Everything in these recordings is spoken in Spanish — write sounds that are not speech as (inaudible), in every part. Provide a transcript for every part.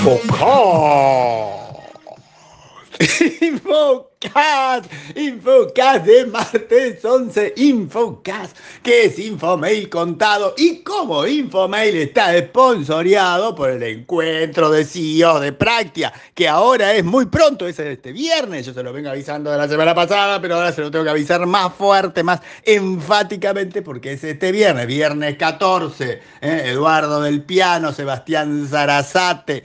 Infocast. Infocast. Infocast de martes 11. Infocast, que es Infomail contado. Y como Infomail está esponsoreado por el encuentro de CEO de Practia, que ahora es muy pronto, es este viernes. Yo se lo vengo avisando de la semana pasada, pero ahora se lo tengo que avisar más fuerte, más enfáticamente, porque es este viernes, viernes 14. ¿eh? Eduardo del Piano, Sebastián Zarazate.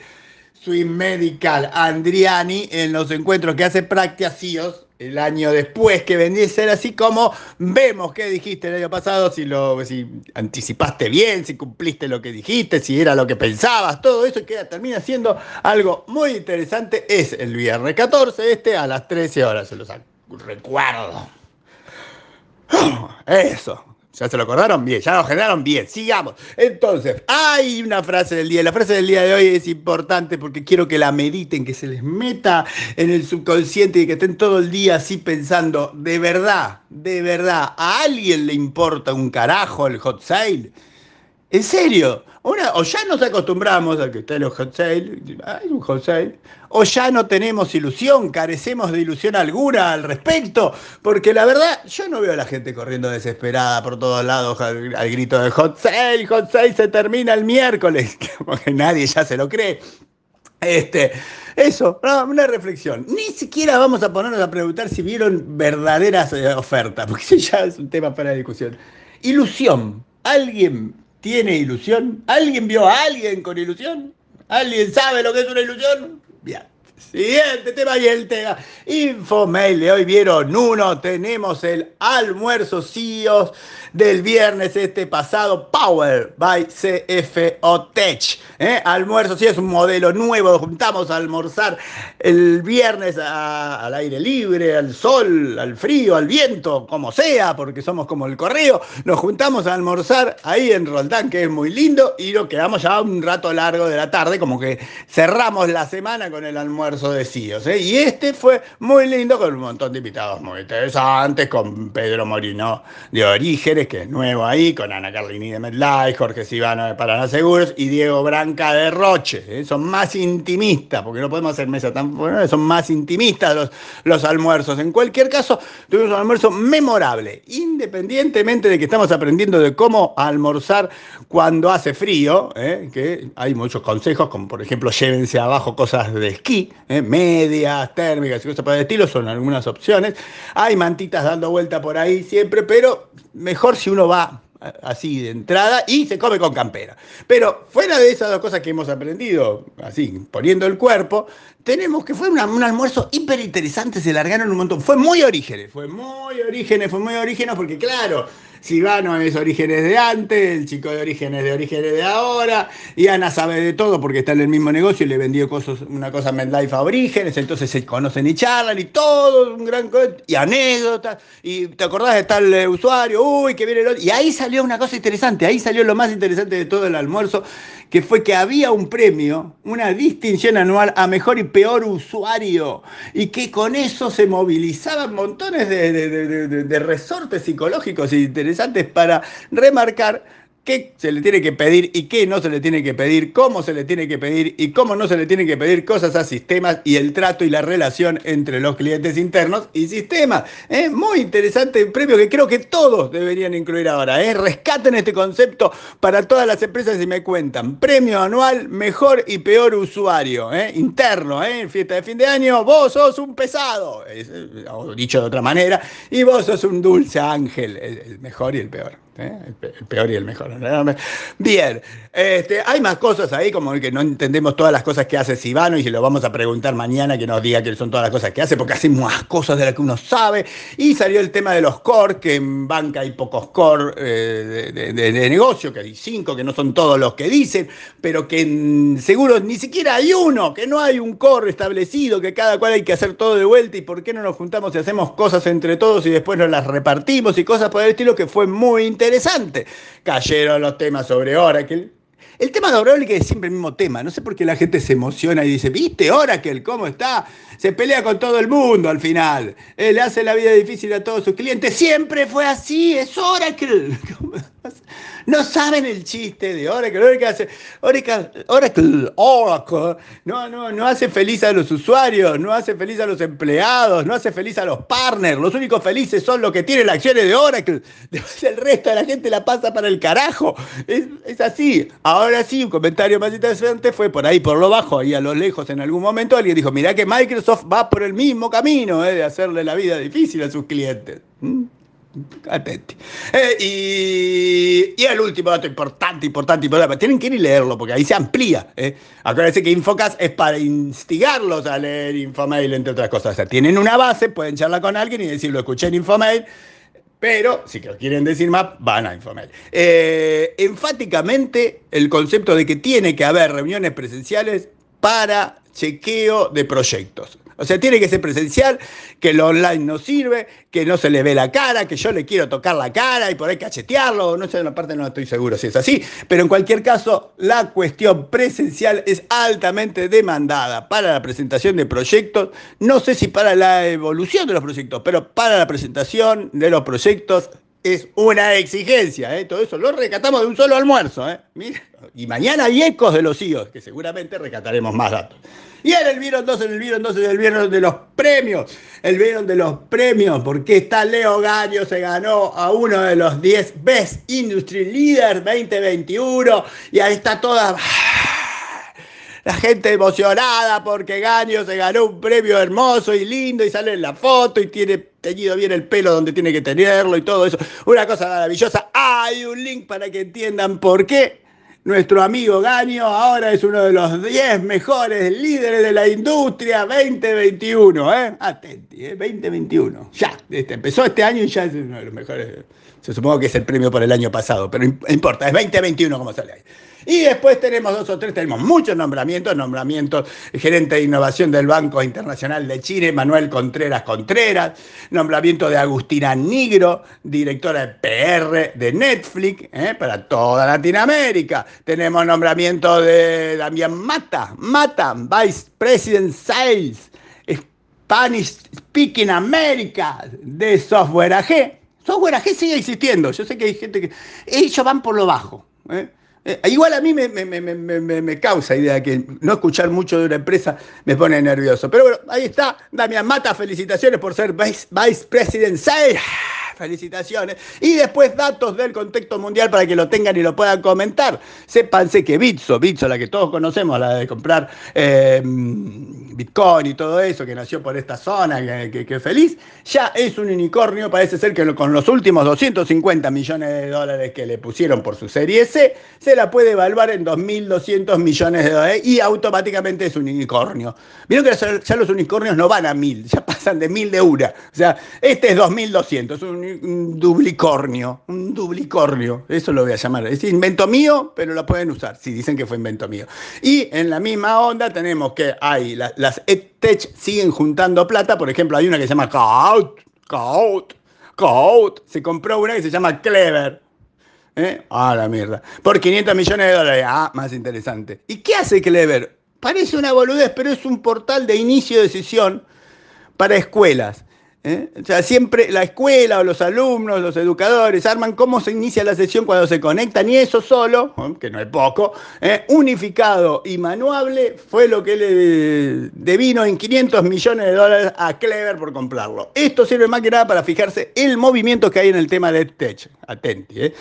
Swim Medical, Andriani, en los encuentros que hace Práctica CIOs, el año después que vendría a ser así como vemos qué dijiste el año pasado, si lo si anticipaste bien, si cumpliste lo que dijiste, si era lo que pensabas, todo eso queda, termina siendo algo muy interesante. Es el viernes 14, este a las 13 horas, se los recuerdo. Eso. ¿Ya se lo acordaron? Bien, ya lo generaron bien. Sigamos. Entonces, hay una frase del día. La frase del día de hoy es importante porque quiero que la mediten, que se les meta en el subconsciente y que estén todo el día así pensando, de verdad, de verdad, ¿a alguien le importa un carajo el hot sale? ¿En serio? o ya nos acostumbramos a que estén los hot sale, hay un hot sale, o ya no tenemos ilusión, carecemos de ilusión alguna al respecto, porque la verdad, yo no veo a la gente corriendo desesperada por todos lados al, grito de hot sale, hot sale se termina el miércoles, (laughs) como que nadie ya se lo cree. Este, eso, una reflexión. Ni siquiera vamos a ponernos a preguntar si vieron verdaderas eh, ofertas, porque eso (laughs) ya es un tema para discusión. Ilusión. ¿Alguien tiene ilusión? ¿Alguien vio a alguien con ilusión? ¿Alguien sabe lo que es una ilusión? Bien. Siguiente tema y el tema. Infomail de hoy vieron uno. Tenemos el almuerzo CIOs del viernes este pasado. Power by CFO Tech. ¿eh? Almuerzo sí es un modelo nuevo. Juntamos a almorzar el viernes al aire libre, al sol, al frío, al viento, como sea, porque somos como el correo. Nos juntamos a almorzar ahí en Roldán, que es muy lindo, y nos quedamos ya un rato largo de la tarde, como que cerramos la semana con el almuerzo de CIOs. Y este fue muy lindo con un montón de invitados muy interesantes, con Pedro Morino de Orígenes, que es nuevo ahí, con Ana Carlini de MedLife, Jorge Sivano de Paraná Seguros y Diego Branca de Roche. ¿eh? Son más intimistas, porque no podemos hacer mesa tan son más intimistas los, los almuerzos. En cualquier caso, tuvimos un almuerzo memorable, independientemente de que estamos aprendiendo de cómo almorzar cuando hace frío, ¿eh? que hay muchos consejos, como por ejemplo llévense abajo cosas de esquí, ¿eh? medias, térmicas y cosas por el estilo, son algunas opciones. Hay mantitas dando vuelta por ahí siempre, pero mejor si uno va así de entrada y se come con campera. Pero fuera de esas dos cosas que hemos aprendido, así, poniendo el cuerpo, tenemos que fue un almuerzo hiper interesante, se largaron un montón. Fue muy orígenes, fue muy orígenes, fue muy orígenes, porque claro, Silvano es orígenes de antes, el chico de orígenes de orígenes de ahora, y Ana sabe de todo porque está en el mismo negocio y le vendió cosas, una cosa a MedLife a orígenes, entonces se conocen y charlan y todo, un gran y anécdotas, y te acordás de tal eh, usuario, uy, que viene el otro, y ahí salió una cosa interesante, ahí salió lo más interesante de todo el almuerzo, que fue que había un premio, una distinción anual a mejor y peor usuario, y que con eso se movilizaban montones de, resortes psicológicos interesantes para remarcar qué se le tiene que pedir y qué no se le tiene que pedir, cómo se le tiene que pedir y cómo no se le tiene que pedir cosas a sistemas y el trato y la relación entre los clientes internos y sistemas. Muy interesante el premio que creo que todos deberían incluir ahora. ¿eh? Rescaten este concepto para todas las empresas y me cuentan. Premio anual, mejor y peor usuario ¿eh? interno. ¿eh? Fiesta de fin de año, vos sos un pesado, o dicho de otra manera, y vos sos un dulce ángel, el mejor y el peor. ¿Eh? el peor y el mejor. Bien, este, hay más cosas ahí, como que no entendemos todas las cosas que hace Sibano y se lo vamos a preguntar mañana que nos diga que son todas las cosas que hace, porque hace más cosas de las que uno sabe. Y salió el tema de los core, que en banca hay pocos core eh, de, negocio, que hay cinco, que no son todos los que dicen, pero que en seguros ni siquiera hay uno, que no hay un core establecido, que cada cual hay que hacer todo de vuelta y por qué no nos juntamos y hacemos cosas entre todos y después nos las repartimos y cosas por el estilo, que fue muy interesante interesante. Cayeron los temas sobre Oracle. El tema de Oracle es siempre el mismo tema. No sé por qué la gente se emociona y dice, ¿viste Oracle cómo está? Se pelea con todo el mundo al final. Él hace la vida difícil a todos sus clientes. Siempre fue así, es Oracle. (laughs) No saben el chiste de Oracle. Oracle hace, Oracle, Oracle, Oracle, no, no, no hace feliz a los usuarios, no hace feliz a los empleados, no hace feliz a los partners. Los únicos felices son los que tienen las acciones de Oracle. (laughs) Después el resto de la gente la pasa para el carajo. Es, así. Ahora sí, un comentario más interesante fue por ahí, por lo bajo, ahí a lo lejos en algún momento, alguien dijo, mirá que Microsoft va por el mismo camino eh, de hacerle la vida difícil a sus clientes. ¿Mm? Atenti. Eh, y, el último dato importante, importante, importante. Tienen que ir y leerlo porque ahí se amplía. ¿eh? Acuérdense que Infocas es para instigarlos a leer Infomail, entre otras cosas. O sea, tienen una base, pueden charlar con alguien y decir, lo escuché en Infomail. Pero si quieren decir más, van a Infomail. Eh, enfáticamente, el concepto de que tiene que haber reuniones presenciales para chequeo de proyectos. O sea, tiene que ser presencial, que lo online no sirve, que no se le ve la cara, que yo le quiero tocar la cara y por ahí cachetearlo. No sé, en la parte no estoy seguro si es así. Pero en cualquier caso, la cuestión presencial es altamente demandada para la presentación de proyectos. No sé si para la evolución de los proyectos, pero para la presentación de los proyectos es una exigencia. ¿eh? Todo eso lo recatamos de un solo almuerzo. ¿eh? Y mañana hay ecos de los IOS, que seguramente recataremos más datos. Y en el vieron dos, en el vieron dos, en el vieron de los premios. El vieron de los premios, porque está Leo Gaño, se ganó a uno de los 10 Best Industry Leaders 2021. Y ahí está toda la gente emocionada porque Gaño se ganó un premio hermoso y lindo y sale en la foto y tiene teñido bien el pelo donde tiene que tenerlo y todo eso. Una cosa maravillosa. Hay un link para que entiendan por qué nuestro amigo Gaño ahora es uno de los 10 mejores líderes de la industria 2021. ¿eh? Atenti, ¿eh? 2021. Ya, este, empezó este año y ya es uno de los mejores. Se supongo que es el premio por el año pasado, pero importa, es 2021 como sale ahí. Y después tenemos dos o tres, tenemos muchos nombramientos, nombramientos, gerente de innovación del Banco Internacional de Chile, Manuel Contreras Contreras, nombramiento de Agustina Nigro, directora de PR de Netflix, ¿eh? para toda Latinoamérica. Tenemos nombramiento de Damián Mata, Mata, Vice President Sales, Spanish Speaking America de Software AG. Software AG sigue existiendo. Yo sé que hay gente que. Ellos van por lo bajo. ¿eh? Eh, igual a mí me, causa idea que no escuchar mucho de una empresa me pone nervioso. Pero bueno, ahí está. Damián Mata, felicitaciones por ser Vice, vice President 6 felicitaciones. Y después datos del contexto mundial para que lo tengan y lo puedan comentar. Sépanse que Bitso, Bitso, la que todos conocemos, la de comprar em, Bitcoin y todo eso, que nació por esta zona, que, es feliz, ya es un unicornio. Parece ser que con los últimos 250 millones de dólares que le pusieron por su serie C, se la puede evaluar en 2.200 millones de dólares y automáticamente es un unicornio. Vieron que ya los unicornios no van a 1.000, ya pasan de 1.000 de una. O sea, este es 2.200, es un un dublicornio, un dublicornio, eso lo voy a llamar. Es invento mío, pero lo pueden usar, si dicen que fue invento mío. Y en la misma onda tenemos que hay las EdTech siguen juntando plata, por ejemplo, hay una que se llama Kaut, Kaut, Kaut, se compró una que se llama Clever. Ah, la mierda. Por 500 millones de dólares. Ah, más interesante. ¿Y qué hace Clever? Parece una boludez, pero es un portal de inicio de sesión para escuelas. ¿Eh? O sea, siempre la escuela o los alumnos, los educadores, arman cómo se inicia la sesión cuando se conectan y eso solo, ¿eh? que no es poco, ¿eh? unificado y manuable fue lo que le devino en 500 millones de dólares a Clever por comprarlo. Esto sirve más que nada para fijarse el movimiento que hay en el tema de Tech. Atenti.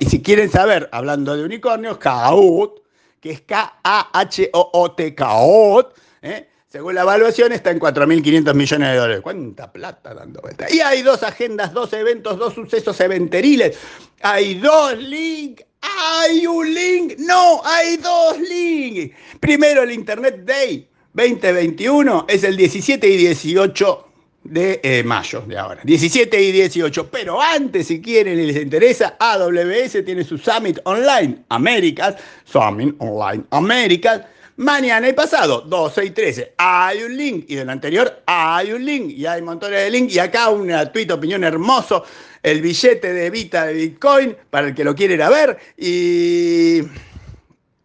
Y si quieren saber, hablando de unicornios, Kahoot, que es K-A-H-O-O-T, Kahoot, ¿eh? Según la evaluación está en 4.500 millones de dólares. ¿Cuánta plata dando? Y hay dos agendas, dos eventos, dos sucesos eventeriles. Hay dos links. Hay un link. No, hay dos links. Primero el Internet Day 2021 es el 17 y 18 de eh, mayo de ahora. 17 y 18. Pero antes, si quieren y les interesa, AWS tiene su Summit Online Américas. Summit Online Américas Mañana y pasado, 12 y 13, hay un link. Y del anterior hay un link. Y hay montones de links. Y acá una tweet opinión hermoso. El billete de Vita de Bitcoin para el que lo quiera ver. Y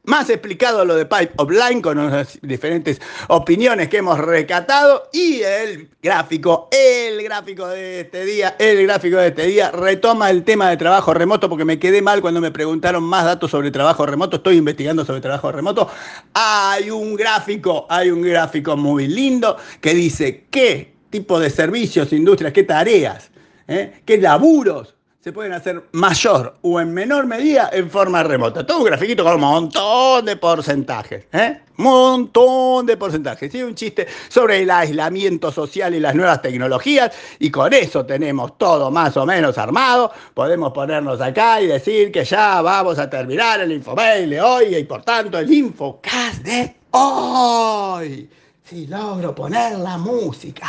más explicado lo de Pipe of Line con las diferentes opiniones que hemos recatado y el gráfico, el gráfico de este día, el gráfico de este día retoma el tema de trabajo remoto porque me quedé mal cuando me preguntaron más datos sobre trabajo remoto, estoy investigando sobre trabajo remoto. Hay un gráfico, hay un gráfico muy lindo que dice qué tipo de servicios, industrias, qué tareas, ¿eh? qué laburos se pueden hacer mayor o en menor medida en forma remota. Todo un grafiquito con un montón de porcentajes, ¿eh? Montón de porcentajes. Un chiste sobre el aislamiento social y las nuevas tecnologías y con eso tenemos todo más o menos armado. Podemos ponernos acá y decir que ya vamos a terminar el infomail de hoy y por tanto el infocast de hoy si logro poner la música.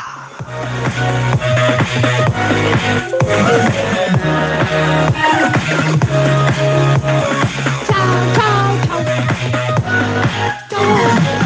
Chao, chao, chao.